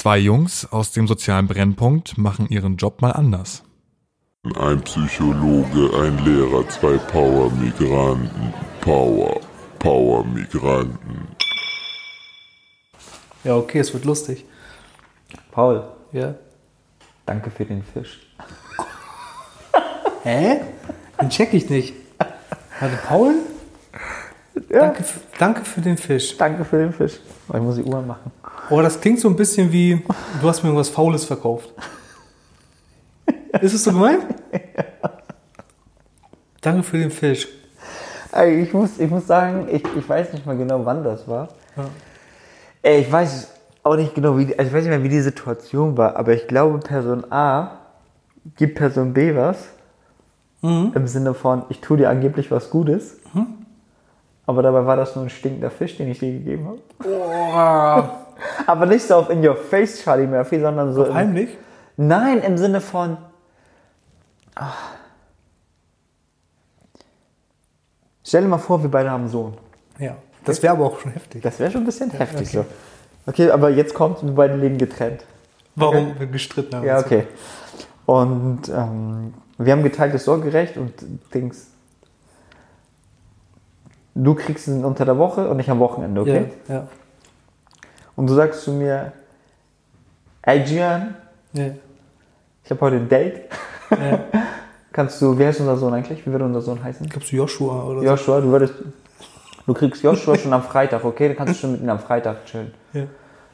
Zwei Jungs aus dem sozialen Brennpunkt machen ihren Job mal anders. Ein Psychologe, ein Lehrer, zwei Power-Migranten. Power, Power-Migranten. Ja, okay, es wird lustig. Paul, Ja. danke für den Fisch. Hä? Den check ich nicht. Warte, Paul? Danke, f- danke für den Fisch. Danke für den Fisch. Ich muss die Uhr machen. Oh, das klingt so ein bisschen wie, du hast mir irgendwas Faules verkauft. Ist es so gemeint? Danke für den Fisch. Ich, muss, ich muss sagen, ich, ich weiß nicht mal genau, wann das war. Ey, ich weiß auch nicht genau, wie die, also ich weiß nicht mehr, wie die Situation war, aber ich glaube, Person A gibt Person B was. Im Sinne von, ich tue dir angeblich was Gutes. Aber dabei war das nur ein stinkender Fisch, den ich dir gegeben habe. aber nicht so auf In Your Face, Charlie Murphy, sondern so. im- Heimlich? Nein, im Sinne von. Ah. Stell dir mal vor, wir beide haben einen Sohn. Ja. Das wäre aber auch schon heftig. Das wäre schon ein bisschen heftig so. Okay, aber jetzt kommt, wir beide leben getrennt. Warum wir gestritten haben. Ja, okay. Und ähm, wir haben geteiltes Sorgerecht und Dings. Du kriegst ihn unter der Woche und ich am Wochenende, okay? Ja, ja. Und du sagst zu mir, ey Gian, ja. ich habe heute ein Date. ja. Kannst du, wie heißt unser Sohn eigentlich? Wie würde unser Sohn heißen? Glaubst du Joshua oder Joshua, du würdest. Du kriegst Joshua schon am Freitag, okay? Dann kannst du schon mit ihm am Freitag chillen. so? Ja.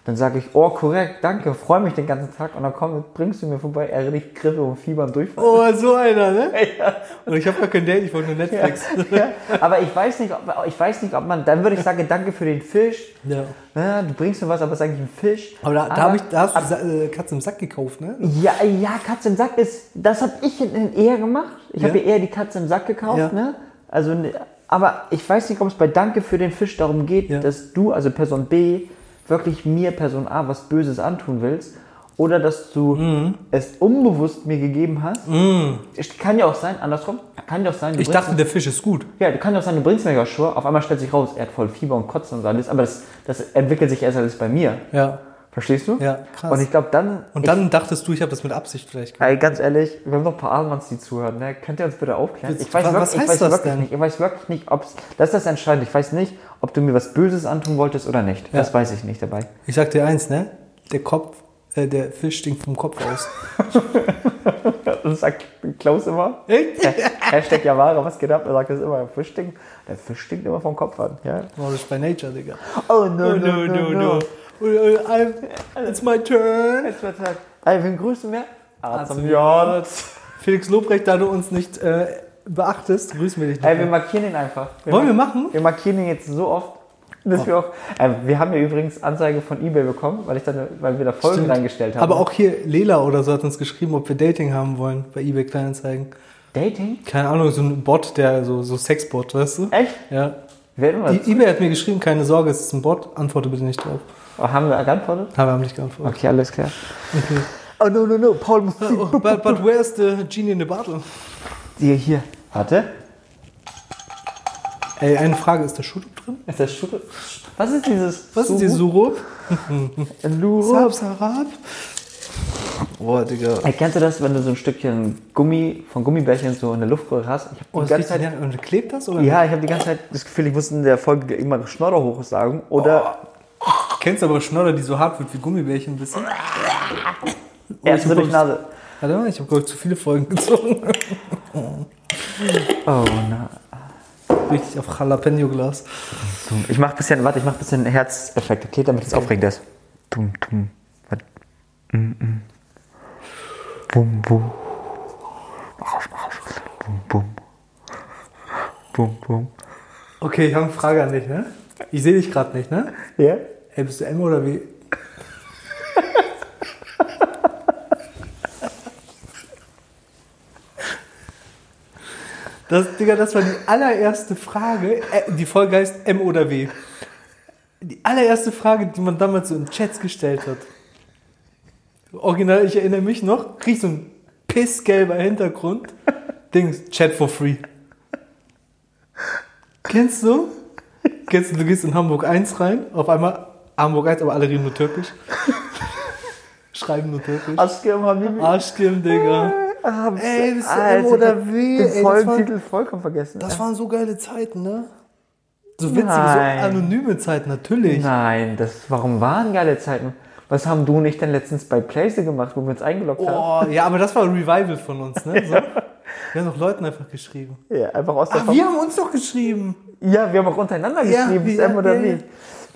Dann sage ich, oh korrekt, danke, freue mich den ganzen Tag. Und dann komm, bringst du mir vorbei, er riecht Grippe und Fieber und Durchfall. Oh, so einer, ne? Und ich habe gar kein Date, ich wollte nur Netflix. Ja, aber ich weiß nicht, ob, ich weiß nicht, ob man, dann würde ich sagen, danke für den Fisch. Ja. Ja, du bringst mir was, aber es ist eigentlich ein Fisch. Aber da, da, hab ich, da hast du Sa- äh, Katze im Sack gekauft, ne? Ja, ja, Katze im Sack ist, das habe ich in- eher gemacht. Ich Ja. habe eher die Katze im Sack gekauft, Ja. ne? Also, ne- aber ich weiß nicht, ob es bei Danke für den Fisch darum geht, Ja. dass du, also Person B, wirklich mir, Person A, was Böses antun willst. Oder dass du Mhm. es unbewusst mir gegeben hast. Es Kann ja auch sein, andersrum. Kann ja auch sein, Ich dachte, der Fisch ist gut. ja, du kann ja auch sein, du bringst mir Joshua, auf einmal stellt sich raus, er hat voll Fieber und Kotzen und alles, aber das, das entwickelt sich erst alles bei mir. Ja. Verstehst du? Ja, krass. Und ich glaube dann. Und dann dachtest du, ich habe das mit Absicht vielleicht Ich, gemacht. ey, ganz ehrlich, wir haben noch ein paar Armbands, die zuhören, ne? Könnt ihr uns bitte aufklären? Ich weiß, was wirklich, ich heißt weiß das wirklich denn? nicht. Ich weiß wirklich nicht, ob's. Das ist das Entscheidende. Ich weiß nicht, ob du mir was Böses antun wolltest oder nicht. Das weiß ich nicht dabei. Ich sag dir eins, ne? Der Kopf, äh, der Fisch stinkt vom Kopf aus. Das sagt Klaus immer. Hashtag Javara, was geht ab? Er sagt das immer. Der Fisch stinkt, der Fisch stinkt immer vom Kopf an. Ja? Oh, das ist bei Nature, Digga. Oh, no, no, no, no. Oh, äh, I'm- It's my turn. Wird's halt. Ey, wen grüßen wir? Arzt Arzt. Felix Lobrecht, da du uns nicht äh, beachtest, grüßen wir dich nicht. Ey, wir markieren ihn einfach. Wollen wir machen? Wir markieren ihn jetzt so oft, dass wir auch. Äh, wir haben ja übrigens Anzeige von eBay bekommen, weil, ich dann, weil wir da Folgen Stimmt. reingestellt haben. Aber auch hier Lela oder so hat uns geschrieben, ob wir Dating haben wollen bei eBay Kleinanzeigen. Dating? Keine Ahnung, so ein Bot, der so, so Sexbot, weißt du? Echt? Ja. Werden wir I- eBay hat mir geschrieben, keine Sorge, es ist ein Bot, antworte bitte nicht drauf. Oh, haben wir geantwortet? Aber wir haben nicht geantwortet. Okay, alles klar. Oh no, no, no, Paul muss Oh, but, but where's the genie in the bottle? dir hier. Warte. Ey, eine Frage, ist da Schutt drin? Ist das Schuhe? Was ist dieses? Was ist die Surup? Sab, Sarab? Boah, Digga. Ey, kennst du das, wenn du so ein Stückchen Gummi von Gummibärchen so in der Luftröhre hast? Ich Oh, das die riecht ganze Zeit, ja, und klebt das oder? ja, ich habe die ganze Zeit das Gefühl, ich muss in der Folge immer Schnorrer hoch sagen. Oder Kennst du aber Schnodder, die so hart wird wie Gummibärchen ein bisschen? erst so durch Nase. Warte mal, ich habe, glaube ich, zu viele Folgen gezogen. Oh, na. Richtig auf Jalapeno-Glas. Ich mach bisschen, warte, ich mach bisschen Herzeffekt, okay, damit es aufregend ist. Tum, tum. Warte. Mm, mm. Bum, bum. Mach auf, mach auf. Bum, bum. Bum, bum. Okay, ich habe eine Frage an dich, ne? Ich sehe dich gerade nicht, ne? Ja? Ey, bist du M oder W? Das, Digga, das war die allererste Frage. Äh, die Folge heißt M oder W. Die allererste Frage, die man damals so in Chats gestellt hat. Original, ich erinnere mich noch, krieg so ein pissgelber Hintergrund. Dings, Chat for free. Kennst du? Kennst du, du gehst in Hamburg 1 rein, auf einmal Hamburg 1, aber alle reden nur Türkisch. Schreiben nur türkisch. Aşkım Habibi. Arschkim, Digga. Ah, Ey, bist du Alter, M oder ich hab W? Ey, Den Folgentitel vollkommen vergessen. Das waren so geile Zeiten, ne? So witzige, Nein. so anonyme Zeiten, natürlich. Nein, das, warum waren geile Zeiten? Was haben du und ich denn letztens bei Playse gemacht, wo wir uns eingeloggt haben? Oh, ja, aber das war ein Revival von uns, ne? So. Wir haben doch Leuten einfach geschrieben. Ja, einfach aus der Ach, wir haben uns doch geschrieben. Ja, wir haben auch untereinander Ja, geschrieben, ja, Sam oder ja, wie. ja.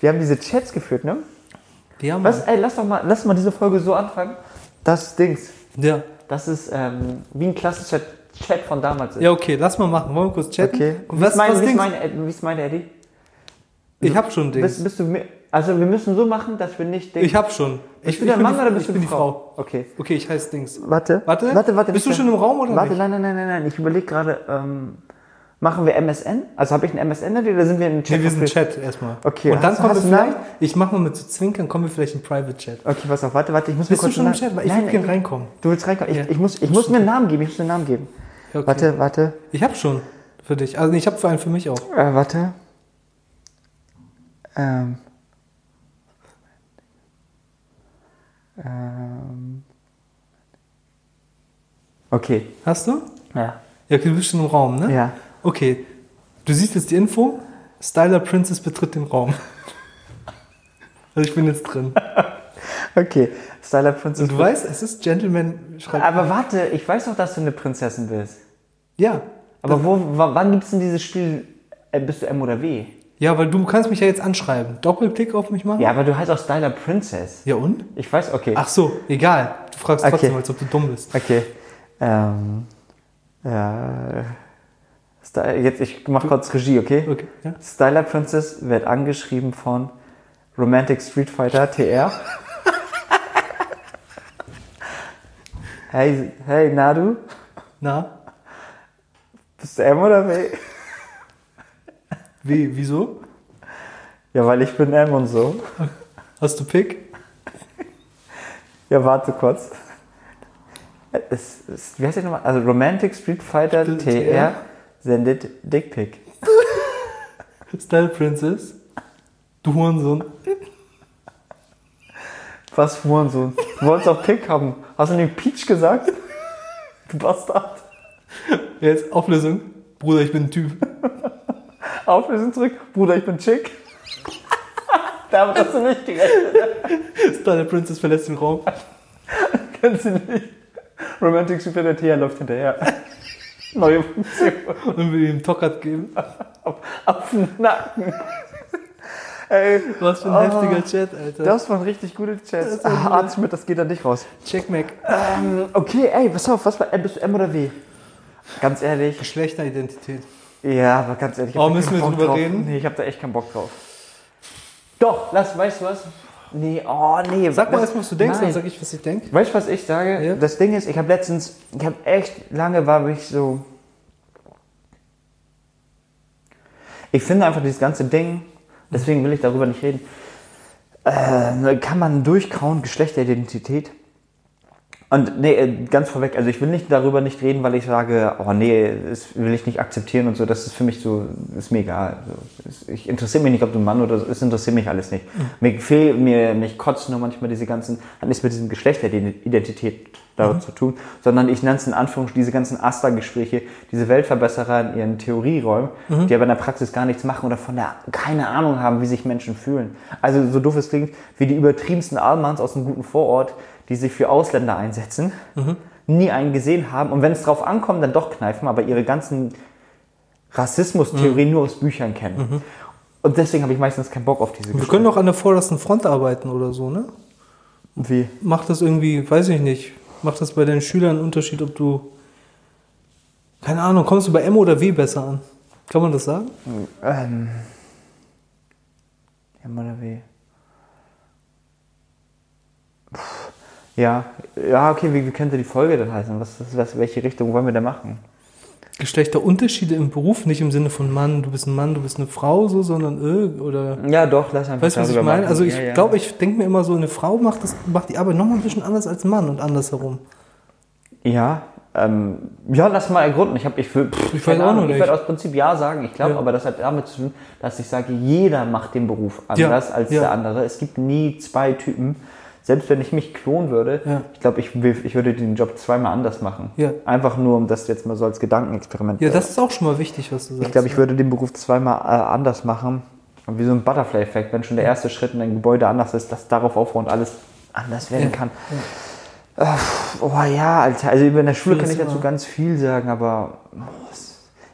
Wir haben diese Chats geführt, ne? Ja, Mann. Was, ey, lass doch mal, lass mal diese Folge so anfangen. Das Dings, Ja. Das ist ähm, wie ein klassischer Chat von damals ist. ja, okay, lass mal machen. Wollen wir kurz chatten? Okay. Und Wie was, ist mein, was wie mein, wie ist meine Eddie? Ich hab schon Dings. Bist, bist du mir, also wir müssen so machen, dass wir nicht Dings. ich hab schon. Bist ich, du der bin Mann die, oder bist ich du bin die die Frau? Okay. Okay, ich heiße Dings. Warte. Warte. Warte, warte. Bist du schon im Raum oder Warte, nicht? nein, nein, nein, nein, nein. Ich überlege gerade, ähm, machen wir MSN? Also habe ich ein MSN oder sind wir in einem Chat? Nee, wir sind? Chat erstmal. Okay, Und dann kommen wir du einen vielleicht, ich mach mal mit so Zwinkern, kommen wir vielleicht in Private Chat. Okay, pass auf, warte, warte, ich muss Bist mir du kurz schon im einen Chat? Weil ich würde gerne reinkommen. Du willst reinkommen? Ich, Ja. ich, muss, ich muss mir einen Namen geben, ich muss mir einen Namen geben. Okay. Warte, warte, Ich hab schon für dich. Also ich habe für einen für mich auch. äh, warte. Ähm. Ähm. Okay, Hast du? ja. Ja, okay, du bist schon im Raum, ne? Ja. Okay. Du siehst jetzt die Info. Styler Princess betritt den Raum. Also ich bin jetzt drin. Okay, Styler Princess. Und du weißt, es ist Gentleman schreibt. Aber warte, ich weiß doch, dass du eine Prinzessin bist. Ja. Aber wo, wa- wann gibt es denn dieses Spiel, äh, bist du M oder W? Ja, weil du kannst mich ja jetzt anschreiben. Doppelklick auf mich machen? Ja, aber du heißt auch Styler Princess. Ja und? Ich weiß, okay. Ach so, egal. Du fragst Okay. trotzdem, als ob du dumm bist. Okay. Ähm, ja. Sty- Jetzt, ich mach kurz Regie, okay? Okay. Ja? Styler Princess wird angeschrieben von Romantic Street Fighter TR. hey, hey, Nadu, Na? bist du M oder W? Wie, wieso? Ja, weil ich bin M und so. Hast du Pick? Ja, warte kurz. Es, es, wie heißt der nochmal? Also Romantic Street Fighter TR. TR sendet Dickpick. Style Princess? Du Hurensohn. Was, Hurensohn? Du wolltest auch Pick haben. Hast du nicht Peach gesagt? Du Bastard. Jetzt Auflösung. Bruder, ich bin ein Typ. Auflösung zurück. Bruder, ich bin Chick. Damit hast du nicht gerechnet. Style Princess verlässt den Raum. Kennst du nicht? Romantic Fighter TR läuft hinterher. Neue Funktion. Und will ihm Tockert geben. Auf den Nacken. Ey, Was für ein Oh. heftiger Chat, Alter. das waren richtig gute Chats. ein Ah, Arzt Schmidt, das geht an dich raus. Check Mac. Ähm, okay, ey, pass auf, was war, bist du M oder W? Ganz ehrlich. Geschlechteridentität. Ja, aber ganz ehrlich. ich Oh, müssen wir drüber drauf. reden? Nee, ich hab da echt keinen Bock drauf. Doch, lass, weißt du was? Nee, oh nee. Sag mal erstmal, was du denkst, dann Nein. sag ich, was ich denke. Weißt du, was ich sage? Ja. Das Ding ist, ich habe letztens, ich habe echt lange war ich so. Ich finde einfach dieses ganze Ding, deswegen will ich darüber nicht reden, äh, kann man durchkauen, Geschlechteridentität. Und nee, äh, ganz vorweg, also ich will nicht darüber nicht reden, weil ich sage, oh nee, das will ich nicht akzeptieren und so, das ist für mich so, ist mir egal. So, es- ich interessiere mich nicht, ob du ein Mann oder so, es interessiert mich alles nicht. Mir fehlt, mir, mich kotzt nur manchmal diese ganzen, hat nichts mit diesem Geschlechteridentität da zu tun, sondern ich nenne es in Anführungsstrichen diese ganzen Asta-Gespräche, diese Weltverbesserer in ihren Theorieräumen, die aber in der Praxis gar nichts machen oder von der keine Ahnung haben, wie sich Menschen fühlen. Also so doof es klingt, wie die übertriebensten Allmanns aus einem guten Vorort, die sich für Ausländer einsetzen, nie einen gesehen haben und wenn es drauf ankommt, dann doch kneifen, aber ihre ganzen Rassismustheorien nur aus Büchern kennen. Und deswegen habe ich meistens keinen Bock auf diese Wir können doch an der vordersten Front arbeiten oder so, ne? Wie? Macht das irgendwie, weiß ich nicht, macht das bei deinen Schülern einen Unterschied, ob du, keine Ahnung, kommst du bei M oder W besser an? Kann man das sagen? Ähm. M oder W? Ja, ja, okay, wie, wie könnte die Folge denn heißen? Was, was, welche Richtung wollen wir da machen? Geschlechterunterschiede im Beruf, nicht im Sinne von Mann, du bist ein Mann, du bist eine Frau, so, sondern äh, oder. Ja, doch, lass einfach Weißt du, was ich meine? machen. Also ich Ja, ja. glaube, ich denke mir immer so, eine Frau macht, das, macht die Arbeit nochmal ein bisschen anders als ein Mann und andersherum. Ja, ähm, ja, lass mal ergründen. Ich, hab, ich, will, pff, Ich keine weiß auch ich werde aus Prinzip ja sagen. Ich glaube Ja. aber, das hat damit zu tun, dass ich sage, jeder macht den Beruf anders als der andere. Es gibt nie zwei Typen, Selbst wenn ich mich klonen würde, Ja. ich glaube, ich, ich würde den Job zweimal anders machen. Ja. Einfach nur, um das jetzt mal so als Gedankenexperiment. Ja, das ist auch schon mal wichtig, was du sagst. ich glaube, ich würde den Beruf zweimal äh, anders machen. Und wie so ein Butterfly-Effekt, wenn schon der erste Schritt in ein Gebäude anders ist, dass darauf aufbauend alles anders werden kann. Äh, Oh ja, Alter. Also in der Schule kann ich dazu ganz viel sagen, aber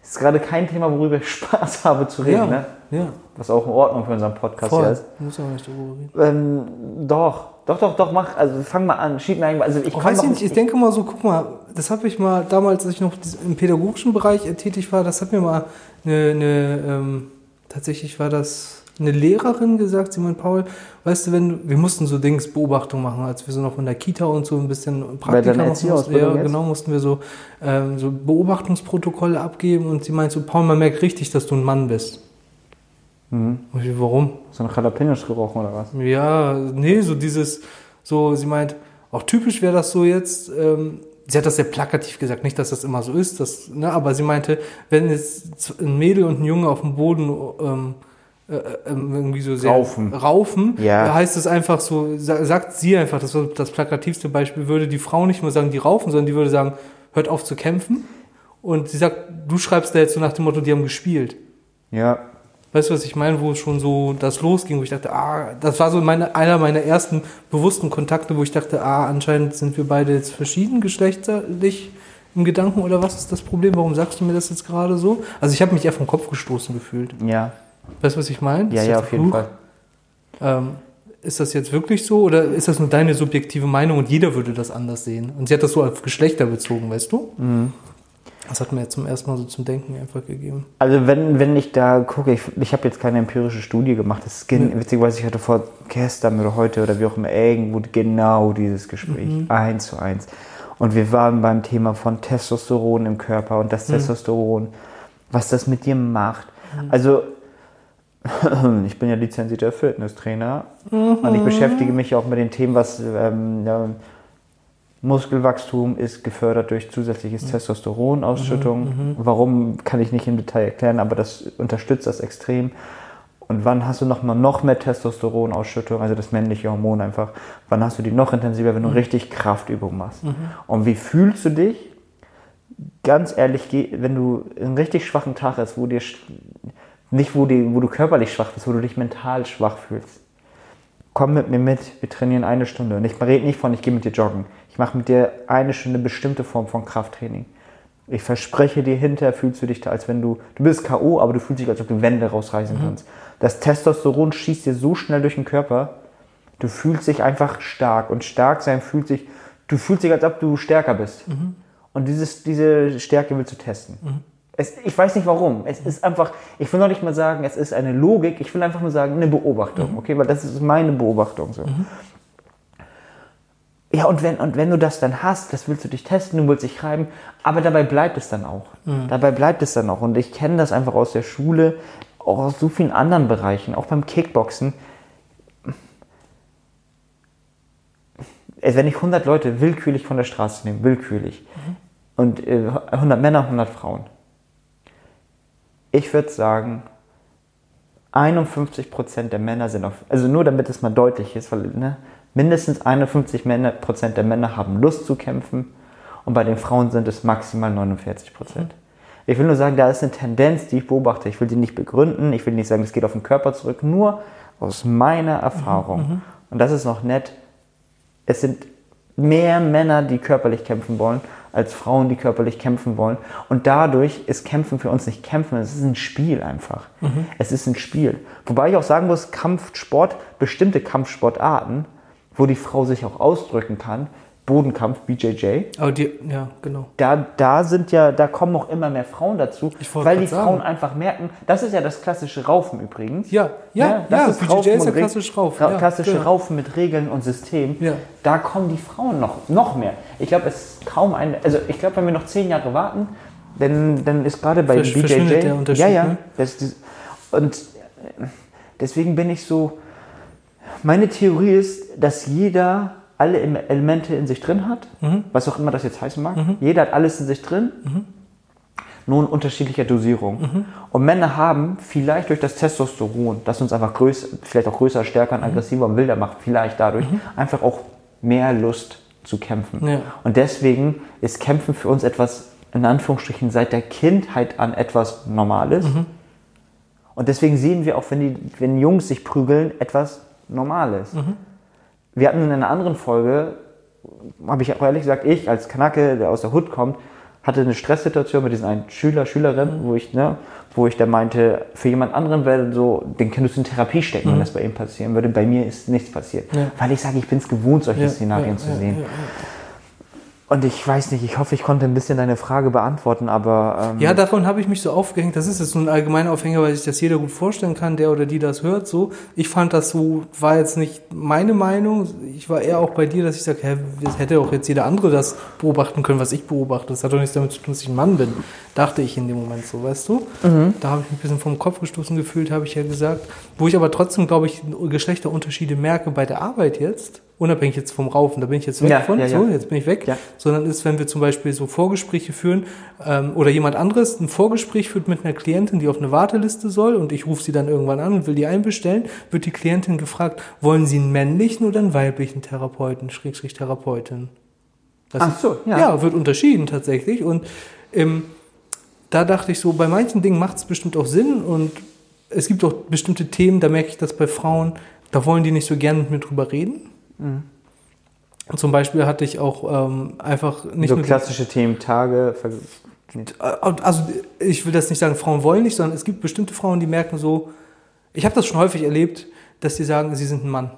oh, es ist gerade kein Thema, worüber ich Spaß habe zu reden. Ja, Ne? ja. Was auch in Ordnung für unseren Podcast Voll. ist. Muss auch nicht darüber reden. Ähm, doch, doch, doch, doch, mach. Also fang mal an, schieb mir. Also ich komm weiß ich nicht, ich denke mal so, guck mal, das habe ich mal damals, als ich noch im pädagogischen Bereich tätig war, das hat mir mal eine, eine ähm, tatsächlich war das eine Lehrerin gesagt, Simon Paul, weißt du, wenn wir mussten so Dings Beobachtung machen, als wir so noch in der Kita und so ein bisschen Praktika machen mussten. Ja, jetzt? genau, mussten wir so, ähm, so Beobachtungsprotokolle abgeben und sie meint so, Paul, man merkt richtig, dass du ein Mann bist. Mhm. Und ich, warum? So ein Jalapenos gerochen oder was? Ja, nee, so dieses, so, sie meint, auch typisch wäre das so jetzt, ähm, sie hat das sehr plakativ gesagt, nicht, dass das immer so ist, das, ne, aber sie meinte, wenn jetzt ein Mädel und ein Junge auf dem Boden ähm, äh, äh, irgendwie so sehr Raufen. raufen Ja. da heißt es einfach so, sa- sagt sie einfach, das war das plakativste Beispiel, würde die Frau nicht nur sagen, die raufen, sondern die würde sagen, hört auf zu kämpfen. Und sie sagt, du schreibst da jetzt so nach dem Motto, die haben gespielt. Ja. Weißt du, was ich meine, wo schon so das losging, wo ich dachte, ah, das war so meine, einer meiner ersten bewussten Kontakte, wo ich dachte, ah, anscheinend sind wir beide jetzt verschieden geschlechtlich im Gedanken oder was ist das Problem? Warum sagst du mir das jetzt gerade so? Also ich habe mich eher vom Kopf gestoßen gefühlt. Ja. Weißt du, was ich meine? Ja, ja, auf jeden Fluch? Fall. Ähm, ist das jetzt wirklich so oder ist das nur deine subjektive Meinung und jeder würde das anders sehen? Und sie hat das so auf Geschlechter bezogen, weißt du? Mhm. Das hat mir jetzt zum ersten Mal so zum Denken einfach gegeben. Also wenn, wenn ich da gucke, ich, ich habe jetzt keine empirische Studie gemacht. Das ist gen- witzigerweise, ich hatte vor gestern oder heute oder wie auch immer irgendwo genau dieses Gespräch. Eins zu eins. Und wir waren beim Thema von Testosteron im Körper und das Testosteron, was das mit dir macht. Also ich bin ja lizenzierter Fitnesstrainer und ich beschäftige mich auch mit den Themen, was ähm, ja, Muskelwachstum ist gefördert durch zusätzliches Testosteronausschüttung. Warum kann ich nicht im Detail erklären, aber das unterstützt das extrem. Und wann hast du noch mal noch mehr Testosteronausschüttung, also das männliche Hormon einfach? Wann hast du die noch intensiver, wenn du richtig Kraftübungen machst? Und wie fühlst du dich? Ganz ehrlich, wenn du einen richtig schwachen Tag hast, wo dir nicht wo, die, wo du körperlich schwach bist, wo du dich mental schwach fühlst, komm mit mir mit, wir trainieren eine Stunde. Und ich rede nicht von, ich gehe mit dir joggen. Ich mache mit dir eine Stunde bestimmte Form von Krafttraining. Ich verspreche dir, hinterher fühlst du dich da, als wenn du, du bist K.O., aber du fühlst dich, als ob du Wände rausreißen kannst. Das Testosteron schießt dir so schnell durch den Körper, du fühlst dich einfach stark. Und stark sein fühlt sich, du fühlst dich, als ob du stärker bist. Und dieses, diese Stärke willst du testen. Es, ich weiß nicht warum. Es ist einfach, ich will noch nicht mal sagen, es ist eine Logik, ich will einfach nur sagen, eine Beobachtung, okay? Weil das ist meine Beobachtung so. Ja, und wenn, und wenn du das dann hast, das willst du dich testen, du willst dich reiben, aber dabei bleibt es dann auch. Dabei bleibt es dann auch. Und ich kenne das einfach aus der Schule, auch aus so vielen anderen Bereichen, auch beim Kickboxen. Wenn ich 100 Leute willkürlich von der Straße nehme, willkürlich, und äh, 100 Männer, 100 Frauen, ich würde sagen, 51% der Männer sind auf, also nur damit es mal deutlich ist, weil ne, mindestens 51% Männer, Prozent der Männer haben Lust zu kämpfen und bei den Frauen sind es maximal 49%. Ich will nur sagen, da ist eine Tendenz, die ich beobachte. Ich will die nicht begründen, ich will nicht sagen, es geht auf den Körper zurück, nur aus meiner Erfahrung. Und das ist noch nett. Es sind mehr Männer, die körperlich kämpfen wollen, als Frauen, die körperlich kämpfen wollen. Und dadurch ist Kämpfen für uns nicht Kämpfen, es ist ein Spiel einfach. Es ist ein Spiel. Wobei ich auch sagen muss, Kampfsport, bestimmte Kampfsportarten, wo die Frau sich auch ausdrücken kann, Bodenkampf, BJJ, Aber die, ja, genau. da, da sind ja, da kommen auch immer mehr Frauen dazu, weil die Frauen sagen. einfach merken, das ist ja das klassische Raufen übrigens. Ja, ja, das ja, ist BJJ Raufen ist ja klassisch Raufen, Ra ja, klassische genau. Raufen mit Regeln und System. Ja. Da kommen die Frauen noch, noch mehr. Ich glaube, es ist kaum ein, also ich glaube, wenn wir noch zehn Jahre warten, dann, dann ist gerade bei Versch- BJJ, der Unterschied, ja, ja, ne? das, das, und äh, deswegen bin ich so, meine Theorie ist, dass jeder alle Em- Elemente in sich drin hat, Mhm. was auch immer das jetzt heißen mag. Jeder hat alles in sich drin. nur in unterschiedlicher Dosierung. Und Männer haben vielleicht durch das Testosteron, das uns einfach größer, vielleicht auch größer, stärker und aggressiver und wilder macht, vielleicht dadurch einfach auch mehr Lust zu kämpfen. Ja. Und deswegen ist Kämpfen für uns etwas, in Anführungsstrichen, seit der Kindheit an etwas Normales. Und deswegen sehen wir auch, wenn, die, wenn Jungs sich prügeln, etwas Normales. Wir hatten in einer anderen Folge, habe ich auch ehrlich gesagt, ich als Kanake, der aus der Hood kommt, hatte eine Stresssituation mit diesen einen Schüler, Schülerin, wo ich, ne, wo ich da meinte, für jemand anderen wäre so, den könntest du in Therapie stecken, wenn das bei ihm passieren würde. Bei mir ist nichts passiert. Ja. Weil ich sage, ich bin es gewohnt, solche Ja, Szenarien ja, zu sehen. Und ich weiß nicht, ich hoffe, ich konnte ein bisschen deine Frage beantworten, aber ähm, Ja, davon habe ich mich so aufgehängt. Das ist jetzt so ein allgemeiner Aufhänger, weil sich das jeder gut vorstellen kann, der oder die das hört. So, ich fand das so, war jetzt nicht meine Meinung. Ich war eher auch bei dir, dass ich sage, hä, das hätte auch jetzt jeder andere das beobachten können, was ich beobachte. Das hat doch nichts damit zu tun, dass ich ein Mann bin. Dachte ich in dem Moment so, weißt du? Da habe ich mich ein bisschen vom Kopf gestoßen gefühlt, habe ich ja gesagt. Wo ich aber trotzdem, glaube ich, Geschlechterunterschiede merke bei der Arbeit jetzt, unabhängig jetzt vom Raufen, da bin ich jetzt weg Ja, von, ja, ja. so, jetzt bin ich weg, Ja. sondern ist, wenn wir zum Beispiel so Vorgespräche führen ähm, oder jemand anderes ein Vorgespräch führt mit einer Klientin, die auf eine Warteliste soll und ich rufe sie dann irgendwann an und will die einbestellen, wird die Klientin gefragt, wollen Sie einen männlichen oder einen weiblichen Therapeuten, Schrägstrich Therapeutin? Das Ach ist- so, ja. ja. wird unterschieden tatsächlich und ähm, da dachte ich so, bei manchen Dingen macht es bestimmt auch Sinn und es gibt auch bestimmte Themen, da merke ich das bei Frauen, da wollen die nicht so gern mit mir drüber reden. Mhm. Zum Beispiel hatte ich auch ähm, einfach nicht so nur klassische Themen, Tage, Ver also ich will das nicht sagen, Frauen wollen nicht, sondern es gibt bestimmte Frauen, die merken so, ich habe das schon häufig erlebt, dass die sagen, sie sind ein Mann.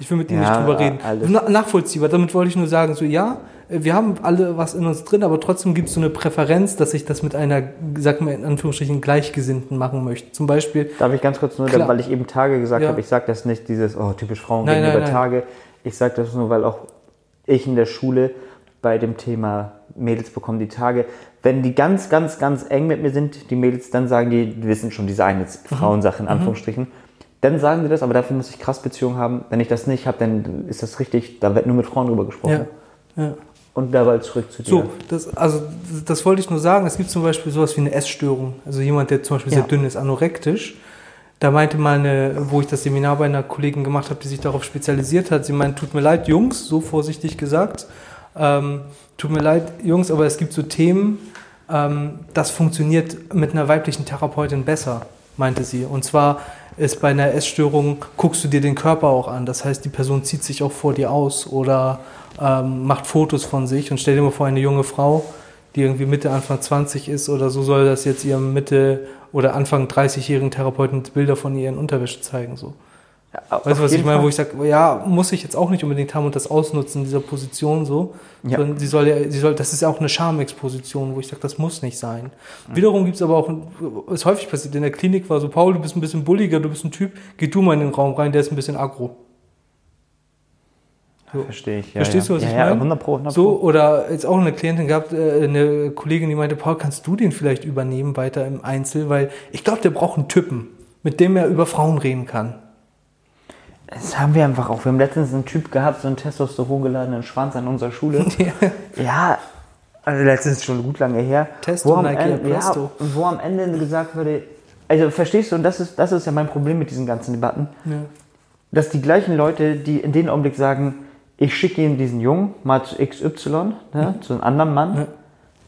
Ich will mit ihnen Ja, nicht drüber reden. alles. Na, nachvollziehbar, damit wollte ich nur sagen, so ja, wir haben alle was in uns drin, aber trotzdem gibt es so eine Präferenz, dass ich das mit einer, sag mal in Anführungsstrichen, Gleichgesinnten machen möchte. Zum Beispiel, Darf ich ganz kurz nur, Klar. weil ich eben Tage gesagt Ja. habe, ich sage das nicht dieses, oh, typisch Frauen Nein, gegenüber nein, nein. Tage. Ich sage das nur, weil auch ich in der Schule bei dem Thema Mädels bekommen die Tage, wenn die ganz, ganz, ganz eng mit mir sind, die Mädels, dann sagen die, die wissen schon, diese eine Mhm. Frauensache in Anführungsstrichen. Dann sagen sie das, aber dafür muss ich krass Beziehung haben. Wenn ich das nicht habe, dann ist das richtig, da wird nur mit Frauen drüber gesprochen. ja, ja. Und dabei zurück zu dir. So, das, also das wollte ich nur sagen. Es gibt zum Beispiel sowas wie eine Essstörung. Also jemand, der zum Beispiel Ja. sehr dünn ist, anorektisch. Da meinte mal eine, wo ich das Seminar bei einer Kollegin gemacht habe, die sich darauf spezialisiert hat, sie meint, tut mir leid, Jungs, so vorsichtig gesagt, ähm, tut mir leid, Jungs, aber es gibt so Themen, ähm, das funktioniert mit einer weiblichen Therapeutin besser, meinte sie. Und zwar ist bei einer Essstörung, guckst du dir den Körper auch an. Das heißt, die Person zieht sich auch vor dir aus oder ähm, macht Fotos von sich. Und stell dir mal vor, eine junge Frau, die irgendwie Mitte, Anfang 20 ist oder so, soll das jetzt ihrem Mitte- oder Anfang 30-jährigen Therapeuten Bilder von ihr in Unterwäsche zeigen. So. Auf Weißt du, was ich meine, Fall. wo ich sage, ja, muss ich jetzt auch nicht unbedingt haben und das ausnutzen in dieser Position so. Ja. Sondern sie soll ja, sie soll, das ist ja auch eine Schamexposition, wo ich sage, das muss nicht sein. Wiederum gibt es aber auch, was häufig passiert, in der Klinik war so, Paul, du bist ein bisschen bulliger, du bist ein Typ, geh du mal in den Raum rein, der ist ein bisschen aggro. So. Verstehe ich. Ja, Verstehst ja. du, was ja, ich ja, meine? 100 Pro, 100 So, Pro. oder jetzt auch eine Klientin gehabt, äh, eine Kollegin, die meinte, Paul, kannst du den vielleicht übernehmen weiter im Einzel? Weil ich glaube, der braucht einen Typen, mit dem er über Frauen reden kann. Das haben wir einfach auch. Wir haben letztens einen Typ gehabt, so einen Testosteron geladenen Schwanz an unserer Schule. ja, also letztens schon gut lange her. Testo, wo am, Nike, Ende, ja, Presto. wo am Ende gesagt wurde, also verstehst du, und das ist, das ist ja mein Problem mit diesen ganzen Debatten, Ja. dass die gleichen Leute, die in dem Augenblick sagen, ich schicke ihm diesen Jungen mal zu XY, ne, zu einem anderen Mann, Ja.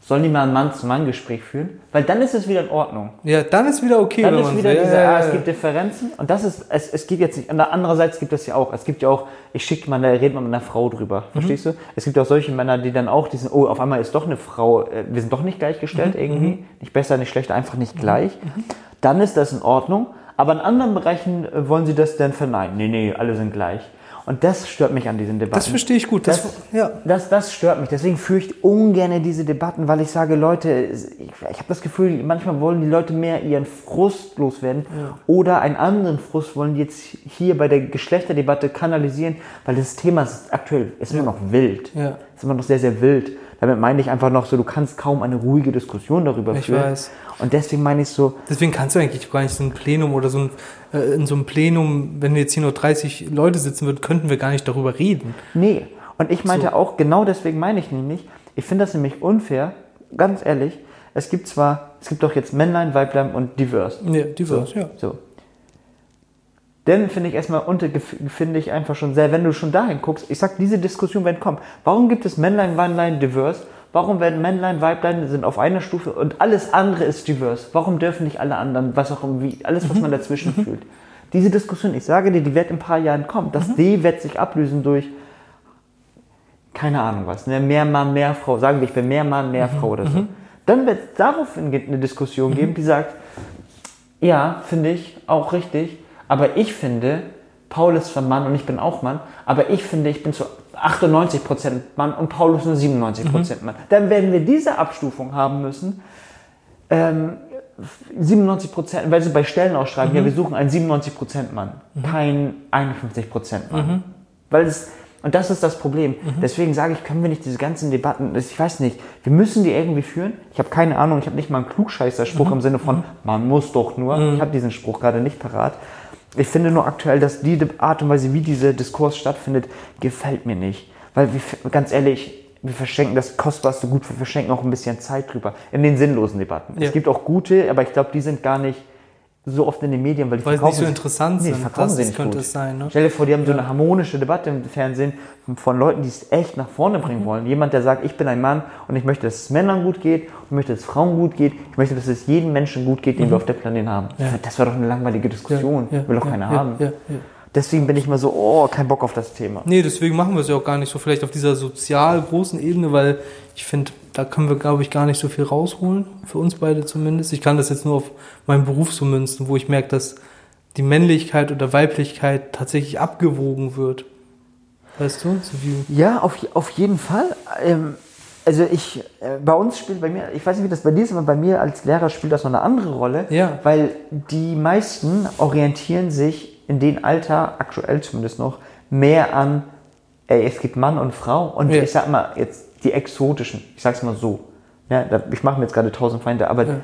Sollen die mal ein Mann-zu-Mann-Gespräch führen? Weil dann ist es wieder in Ordnung. Ja, dann ist wieder okay, Dann wenn ist man wieder ja, dieser, ja, ah, ja. es gibt Differenzen und das ist, es, es geht jetzt nicht, andererseits gibt es ja auch, es gibt ja auch, ich schicke mal, da redet man mit einer Frau drüber, Mhm. verstehst du? Es gibt auch solche Männer, die dann auch diesen, oh, auf einmal ist doch eine Frau, äh, wir sind doch nicht Mhm. gleichgestellt irgendwie, nicht besser, nicht schlechter, einfach nicht gleich. Dann ist das in Ordnung, aber in anderen Bereichen äh, wollen sie das dann verneinen. Nee, nee, alle sind gleich. Und das stört mich an diesen Debatten. Das verstehe ich gut. Das, Das- ja. Das, das stört mich. Deswegen führe ich ungern diese Debatten, weil ich sage, Leute, ich, ich habe das Gefühl, manchmal wollen die Leute mehr ihren Frust loswerden oder einen anderen Frust wollen die jetzt hier bei der Geschlechterdebatte kanalisieren, weil das Thema ist aktuell ist immer noch wild. Ja. Ist immer noch sehr, sehr wild. Damit meine ich einfach noch so, du kannst kaum eine ruhige Diskussion darüber Ich führen. weiß. Und deswegen meine ich so, Deswegen kannst du eigentlich gar nicht so ein Plenum oder so ein, äh, in so einem Plenum, wenn jetzt hier nur 30 Leute sitzen würden, könnten wir gar nicht darüber reden. Nee. Und ich meinte So. auch, genau deswegen meine ich nämlich, ich finde das nämlich unfair, ganz ehrlich, es gibt zwar, es gibt doch jetzt Männlein, Weiblein und Divers. Ja, divers, ja. So. Dann finde ich erstmal unter, finde ich einfach schon sehr, wenn du schon dahin guckst, ich sag, diese Diskussion wird kommen. Warum gibt es Männlein, Weiblein, Divers? Warum werden Männlein, Weiblein sind auf einer Stufe und alles andere ist divers? Warum dürfen nicht alle anderen, was auch immer, wie, alles, was man dazwischen fühlt? Diese Diskussion, ich sage dir, die wird in ein paar Jahren kommen. Das D wird sich ablösen durch, keine Ahnung was, ne? mehr Mann, mehr Frau, sagen wir, ich bin mehr Mann, mehr Frau oder so. Dann wird es daraufhin eine Diskussion geben, die sagt, ja, finde ich auch richtig, aber ich finde, Paul ist zwar Mann und ich bin auch Mann, aber ich finde, ich bin zu 98% Mann und Paul ist nur 97% Mann. Dann werden wir diese Abstufung haben müssen. Ähm, 97 weil sie bei Stellen ausschreiben, ja, wir suchen einen 97% Mann, kein 51 Mann. Weil es, und das ist das Problem. Deswegen sage ich, können wir nicht diese ganzen Debatten, ich weiß nicht, wir müssen die irgendwie führen. Ich habe keine Ahnung, ich habe nicht mal einen Klugscheißer-Spruch im Sinne von, man muss doch nur. Ich habe diesen Spruch gerade nicht parat. Ich finde nur aktuell, dass die Art und Weise, wie dieser Diskurs stattfindet, gefällt mir nicht. Weil wir, ganz ehrlich, wir verschenken das Kostbarste gut, wir verschenken auch ein bisschen Zeit drüber. In den sinnlosen Debatten. Ja. Es gibt auch gute, aber ich glaube, die sind gar nicht so oft in den Medien, weil die Weil sie verkaufen nicht so interessant Nee, sind. verkaufen Das sie nicht könnte gut. es sein, ne? Stell dir vor, die haben so eine harmonische Debatte im Fernsehen von Leuten, die es echt nach vorne bringen Mhm. wollen. Jemand, der sagt, ich bin ein Mann und ich möchte, dass es Männern gut geht, ich möchte, dass es Frauen gut geht, ich möchte, dass es jedem Menschen gut geht, den wir auf der Planeten haben. Mhm. Ja. Das war doch eine langweilige Diskussion. Ja, Will doch ja, keiner ja, haben. Ja, ja. Deswegen bin ich mal so, oh, kein Bock auf das Thema. Nee, deswegen machen wir es ja auch gar nicht so vielleicht auf dieser sozial großen Ebene, weil ich finde, da können wir, glaube ich, gar nicht so viel rausholen, für uns beide zumindest. Ich kann das jetzt nur auf meinen Beruf so münzen, wo ich merke, dass die Männlichkeit oder Weiblichkeit tatsächlich abgewogen wird. Weißt du? So Ja, auf, auf jeden Fall. Ähm, also ich, äh, bei uns spielt bei mir, ich weiß nicht, wie das bei dir ist, aber bei mir als Lehrer spielt das noch eine andere Rolle. Ja. Weil die meisten orientieren sich in dem Alter, aktuell zumindest noch, mehr an, ey, es gibt Mann und Frau. Und Ja. ich sag mal, jetzt die exotischen, ich sag's mal so. Ja, da, ich mache mir jetzt gerade tausend Feinde, aber Ja.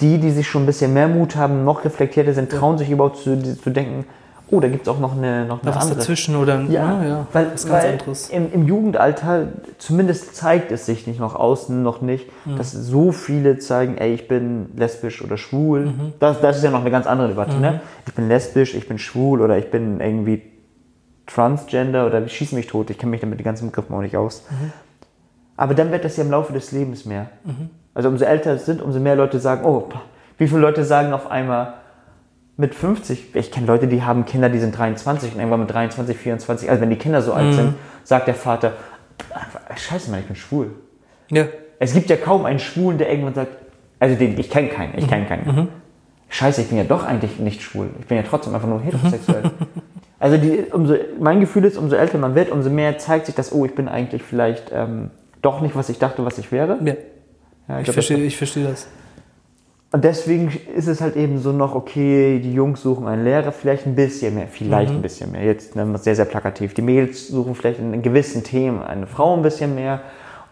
die, die sich schon ein bisschen mehr Mut haben, noch reflektierter sind, trauen sich überhaupt zu, zu denken, oh, da gibt's auch noch eine, noch eine was andere. dazwischen oder Ja, ja, weil, was ganz weil anderes. Im, im Jugendalter, zumindest zeigt es sich nicht nach außen noch nicht, Mhm. dass so viele zeigen, ey, ich bin lesbisch oder schwul. Mhm. Das, das ist ja noch eine ganz andere Debatte, ne? Ich bin lesbisch, ich bin schwul oder ich bin irgendwie transgender oder ich schieße mich tot. Ich kenne mich damit die ganzen Begriffe auch nicht aus. Mhm. Aber dann wird das ja im Laufe des Lebens mehr. Also umso älter es sind, umso mehr Leute sagen, oh, wie viele Leute sagen auf einmal, mit 50, ich kenne Leute, die haben Kinder, die sind 23 und irgendwann mit 23, 24, also wenn die Kinder so alt sind, sagt der Vater, "Ah, scheiße Mann, ich bin schwul. Ja, Es gibt ja kaum einen Schwulen, der irgendwann sagt, also den, ich kenne keinen, ich kenne keinen. Scheiße, ich bin ja doch eigentlich nicht schwul. Ich bin ja trotzdem einfach nur heterosexuell. also die, umso, mein Gefühl ist, umso älter man wird, umso mehr zeigt sich das, oh, ich bin eigentlich vielleicht ähm, doch nicht, was ich dachte, was ich wäre. ja. Ja, Ich, glaub, verstehe, ich verstehe das. und deswegen ist es halt eben so noch, okay, die Jungs suchen einen Lehrer, vielleicht ein bisschen mehr, vielleicht ein bisschen mehr. Jetzt nennen wir es sehr, sehr plakativ. Die Mädels suchen vielleicht in gewissen Themen eine Frau ein bisschen mehr.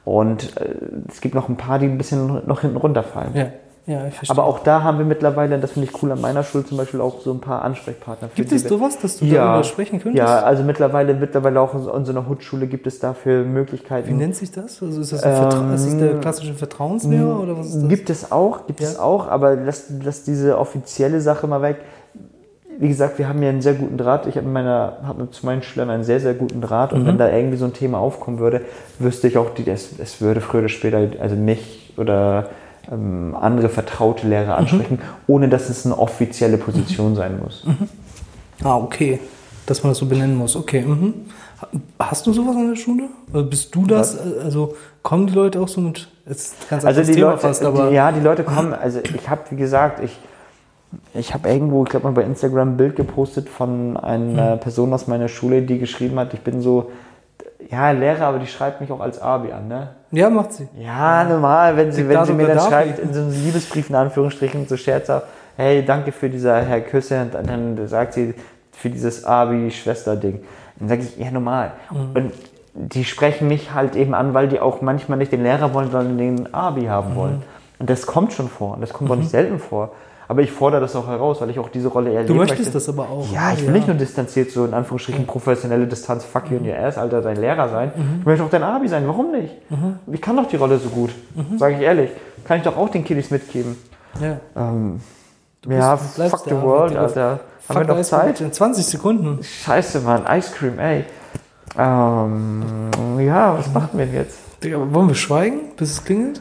Und äh, es gibt noch ein paar, die ein bisschen noch hinten runterfallen. Ja, ja, ich verstehe. Aber auch da haben wir mittlerweile, das finde ich cool an meiner Schule zum Beispiel, auch so ein paar Ansprechpartner. für Gibt es sowas, dass du ja, darüber sprechen könntest? Ja, also mittlerweile, mittlerweile auch in unserer Hutschule gibt es dafür Möglichkeiten. Wie nennt sich das? Also ist das, Vertra ist das der klassische Vertrauenslehrer oder was ist das? Gibt es auch, gibt Ja. es auch, aber lass, lass diese offizielle Sache mal weg. Wie gesagt, wir haben ja einen sehr guten Draht. Ich habe habe zu meinen Schülern einen sehr, sehr guten Draht. Und Mhm. wenn da irgendwie so ein Thema aufkommen würde, wüsste ich auch, die, es, es würde früher oder später, also mich oder ähm, andere vertraute Mhm. Lehrer ansprechen, ohne dass es eine offizielle Position sein muss. Ah, okay. Dass man das so benennen muss. Okay. Mhm. Hast du sowas an der Schule? Oder bist du das? Also kommen die Leute auch so mit. Jetzt ganz Also die Thema Leute, fast, aber. die, ja, die Leute kommen, also ich habe, wie gesagt, ich, ich habe irgendwo, ich glaube mal bei Instagram ein Bild gepostet von einer Hm. Person aus meiner Schule, die geschrieben hat, ich bin so, ja, Lehrer, aber die schreibt mich auch als Abi an, ne? Ja, macht sie. Ja, normal, wenn sie, wenn sie mir dann schreibt, in so einem Liebesbrief in Anführungsstrichen, so scherzhaft, hey, danke für dieser Herr Küsse, und dann, sagt sie, für dieses Abi-Schwester-Ding. Dann sage ich, ja, normal. Und die sprechen mich halt eben an, weil die auch manchmal nicht den Lehrer wollen, sondern den Abi haben wollen. Und das kommt schon vor. Und das kommt auch nicht selten vor. Aber ich fordere das auch heraus, weil ich auch diese Rolle Du erleben möchtest möchte. das aber auch. Ja, ich will nicht nur distanziert, so in Anführungsstrichen professionelle Distanz, fuck you in your ass, Alter, dein Lehrer sein. Ich möchte auch dein Abi sein, warum nicht? Ich kann doch die Rolle so gut, sage ich ehrlich. Kann ich doch auch den Kiddies mitgeben. Ja. Ähm, ja, du fuck the world. Alter. Haben Fuck, wir da noch Zeit? In 20 Sekunden. Scheiße, Mann, Ice Cream, ey. Ähm, ja, was machen wir denn jetzt? Digga, wollen wir schweigen, bis es klingelt?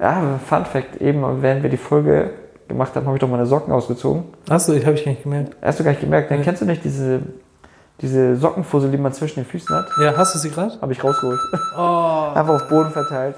Ja, Fun Fact, eben während wir die Folge gemacht haben, habe ich doch meine Socken ausgezogen. Achso, ich habe ich gar nicht gemerkt. Hast du gar nicht gemerkt, dann Nee. kennst du nicht diese, diese Sockenfussel, die man zwischen den Füßen hat? Ja, hast du sie gerade? Habe ich rausgeholt. Oh. Einfach auf Boden verteilt.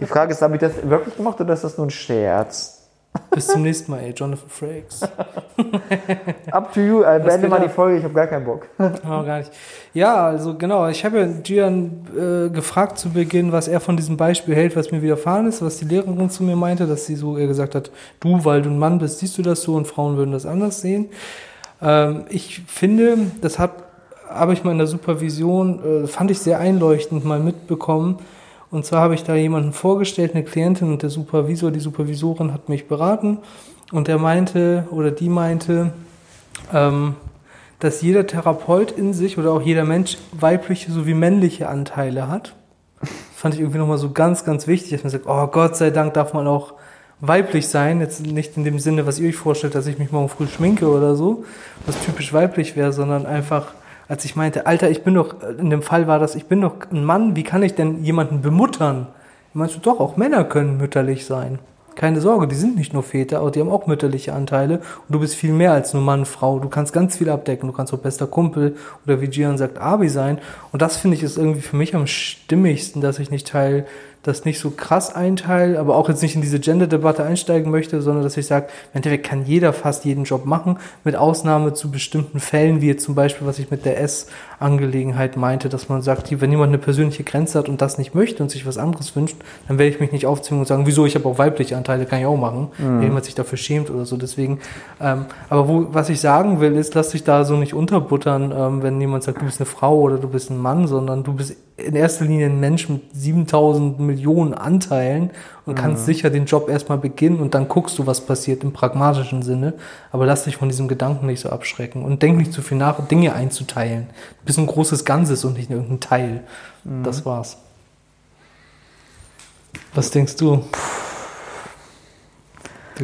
Die Frage ist, habe ich das wirklich gemacht oder ist das nur ein Scherz? Bis zum nächsten Mal, ey. Jonathan Frakes. Up to you, äh, beende mal die? Folge, ich habe gar keinen Bock. Oh, gar nicht. Ja, also genau. Ich habe ja Gian äh, gefragt zu Beginn, was er von diesem Beispiel hält, was mir widerfahren ist, was die Lehrerin zu mir meinte, dass sie so ihr gesagt hat, du, weil du ein Mann bist, siehst du das so und Frauen würden das anders sehen. Ähm, ich finde, das habe ich mal in der Supervision, äh, fand ich sehr einleuchtend mal mitbekommen. Und zwar habe ich da jemanden vorgestellt, eine Klientin und der Supervisor, die Supervisorin hat mich beraten und der meinte oder die meinte, ähm, dass jeder Therapeut in sich oder auch jeder Mensch weibliche sowie männliche Anteile hat. Fand ich irgendwie nochmal so ganz, ganz wichtig, dass man sagt, oh Gott sei Dank darf man auch weiblich sein. Jetzt nicht in dem Sinne, was ihr euch vorstellt, dass ich mich morgen früh schminke oder so, was typisch weiblich wäre, sondern einfach, als ich meinte, Alter, ich bin doch, in dem Fall war das, ich bin doch ein Mann, wie kann ich denn jemanden bemuttern? Meinst du doch, auch Männer können mütterlich sein. Keine Sorge, die sind nicht nur Väter, aber die haben auch mütterliche Anteile. Und du bist viel mehr als nur Mann, Frau. Du kannst ganz viel abdecken. Du kannst auch bester Kumpel oder wie Gian sagt, Abi sein. Und das finde ich ist irgendwie für mich am stimmigsten, dass ich nicht Teil, das nicht so krass einteile, aber auch jetzt nicht in diese Gender-Debatte einsteigen möchte, sondern dass ich sage, im Endeffekt kann jeder fast jeden Job machen, mit Ausnahme zu bestimmten Fällen, wie jetzt zum Beispiel, was ich mit der S-Angelegenheit meinte, dass man sagt, wenn jemand eine persönliche Grenze hat und das nicht möchte und sich was anderes wünscht, dann werde ich mich nicht aufzwingen und sagen, wieso, ich habe auch weibliche Anteile, kann ich auch machen, wenn jemand sich dafür schämt oder so. Deswegen, ähm, aber wo, was ich sagen will, ist, lass dich da so nicht unterbuttern, ähm, wenn jemand sagt, du bist eine Frau oder du bist ein Mann, sondern du bist in erster Linie ein Mensch mit 7000 Millionen Anteilen und kannst sicher den Job erstmal beginnen und dann guckst du, was passiert im pragmatischen Sinne. Aber lass dich von diesem Gedanken nicht so abschrecken und denk nicht zu viel nach, Dinge einzuteilen. Du bist ein großes Ganzes und nicht irgendein Teil. Das war's. Was denkst du?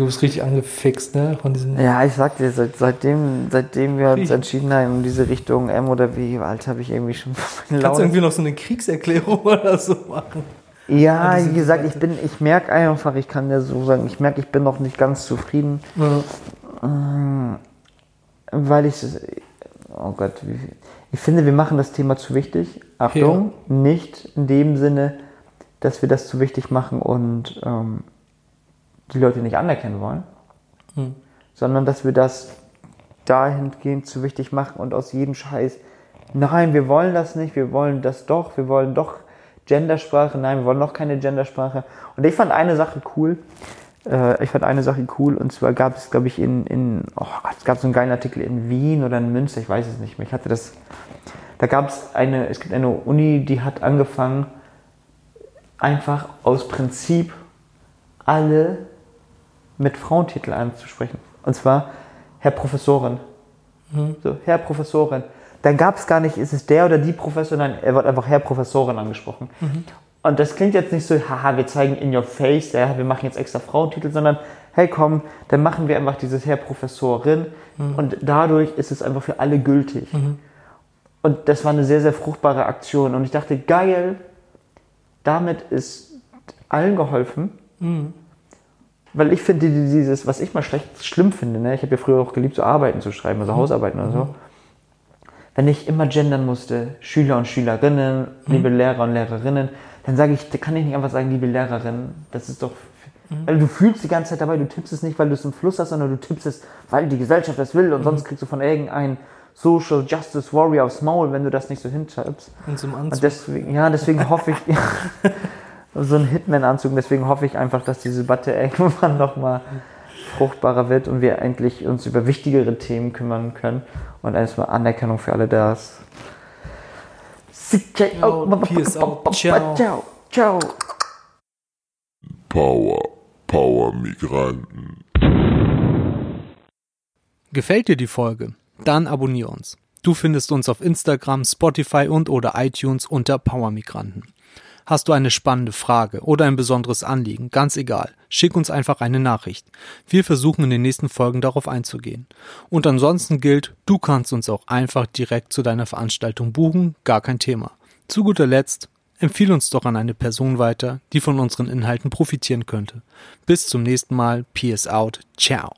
Du bist richtig angefixt, ne? Von diesem. Ja, ich sag dir, seit, seitdem, seitdem wir uns entschieden haben, in diese Richtung M oder W, Alter, habe ich irgendwie schon meine Kannst du Laune. irgendwie noch so eine Kriegserklärung oder so machen? Ja, diese wie gesagt, ich bin, ich merke einfach, ich kann ja so sagen, ich merke, ich bin noch nicht ganz zufrieden, Ja. weil ich, oh Gott, wie, ich finde, wir machen das Thema zu wichtig. Achtung, nicht in dem Sinne, dass wir das zu wichtig machen und ähm, die Leute nicht anerkennen wollen, Hm. sondern dass wir das dahingehend zu wichtig machen und aus jedem Scheiß, nein, wir wollen das nicht, wir wollen das doch, wir wollen doch Gendersprache, nein, wir wollen noch keine Gendersprache. Und ich fand eine Sache cool, äh, ich fand eine Sache cool, und zwar gab es, glaube ich, in, in oh Gott, es gab so einen geilen Artikel in Wien oder in Münster, ich weiß es nicht mehr, ich hatte das, da gab es eine, es gibt eine Uni, die hat angefangen, einfach aus Prinzip alle mit Frauentitel anzusprechen. Und zwar Herr Professorin. So, Herr Professorin. Dann gab es gar nicht, ist es der oder die Professor, nein, er wird einfach Herr Professorin angesprochen. Und das klingt jetzt nicht so, haha, wir zeigen in your face, ja, wir machen jetzt extra Frauentitel, sondern hey komm, dann machen wir einfach dieses Herr Professorin und dadurch ist es einfach für alle gültig. Und das war eine sehr, sehr fruchtbare Aktion. Und ich dachte, geil, damit ist allen geholfen. Weil ich finde dieses, was ich mal schlecht schlimm finde, ne? ich habe ja früher auch geliebt, so Arbeiten zu schreiben, also Hausarbeiten oder so. Wenn ich immer gendern musste, Schüler und Schülerinnen, liebe Lehrer und Lehrerinnen, dann sage ich, da kann ich nicht einfach sagen, liebe Lehrerin, das ist doch. Weil du fühlst die ganze Zeit dabei, du tippst es nicht, weil du es im Fluss hast, sondern du tippst es, weil die Gesellschaft das will und sonst kriegst du von irgendeinem Social Justice Warrior aufs Maul, wenn du das nicht so hintippst. In so einem Und Anzug. deswegen, ja, deswegen hoffe ich, so ein Hitman-Anzug, deswegen hoffe ich einfach, dass diese Debatte irgendwann nochmal fruchtbarer wird und wir endlich uns über wichtigere Themen kümmern können und erstmal Anerkennung für alle da ist. Peace out. Ciao. Ciao. Ciao. Power, Power-Migranten. Gefällt dir die Folge? Dann abonnier uns. Du findest uns auf Instagram, Spotify und oder iTunes unter Power Migranten. Hast du eine spannende Frage oder ein besonderes Anliegen, ganz egal, schick uns einfach eine Nachricht. Wir versuchen in den nächsten Folgen darauf einzugehen. Und ansonsten gilt, du kannst uns auch einfach direkt zu deiner Veranstaltung buchen, gar kein Thema. Zu guter Letzt, empfehle uns doch an eine Person weiter, die von unseren Inhalten profitieren könnte. Bis zum nächsten Mal, Peace out, ciao.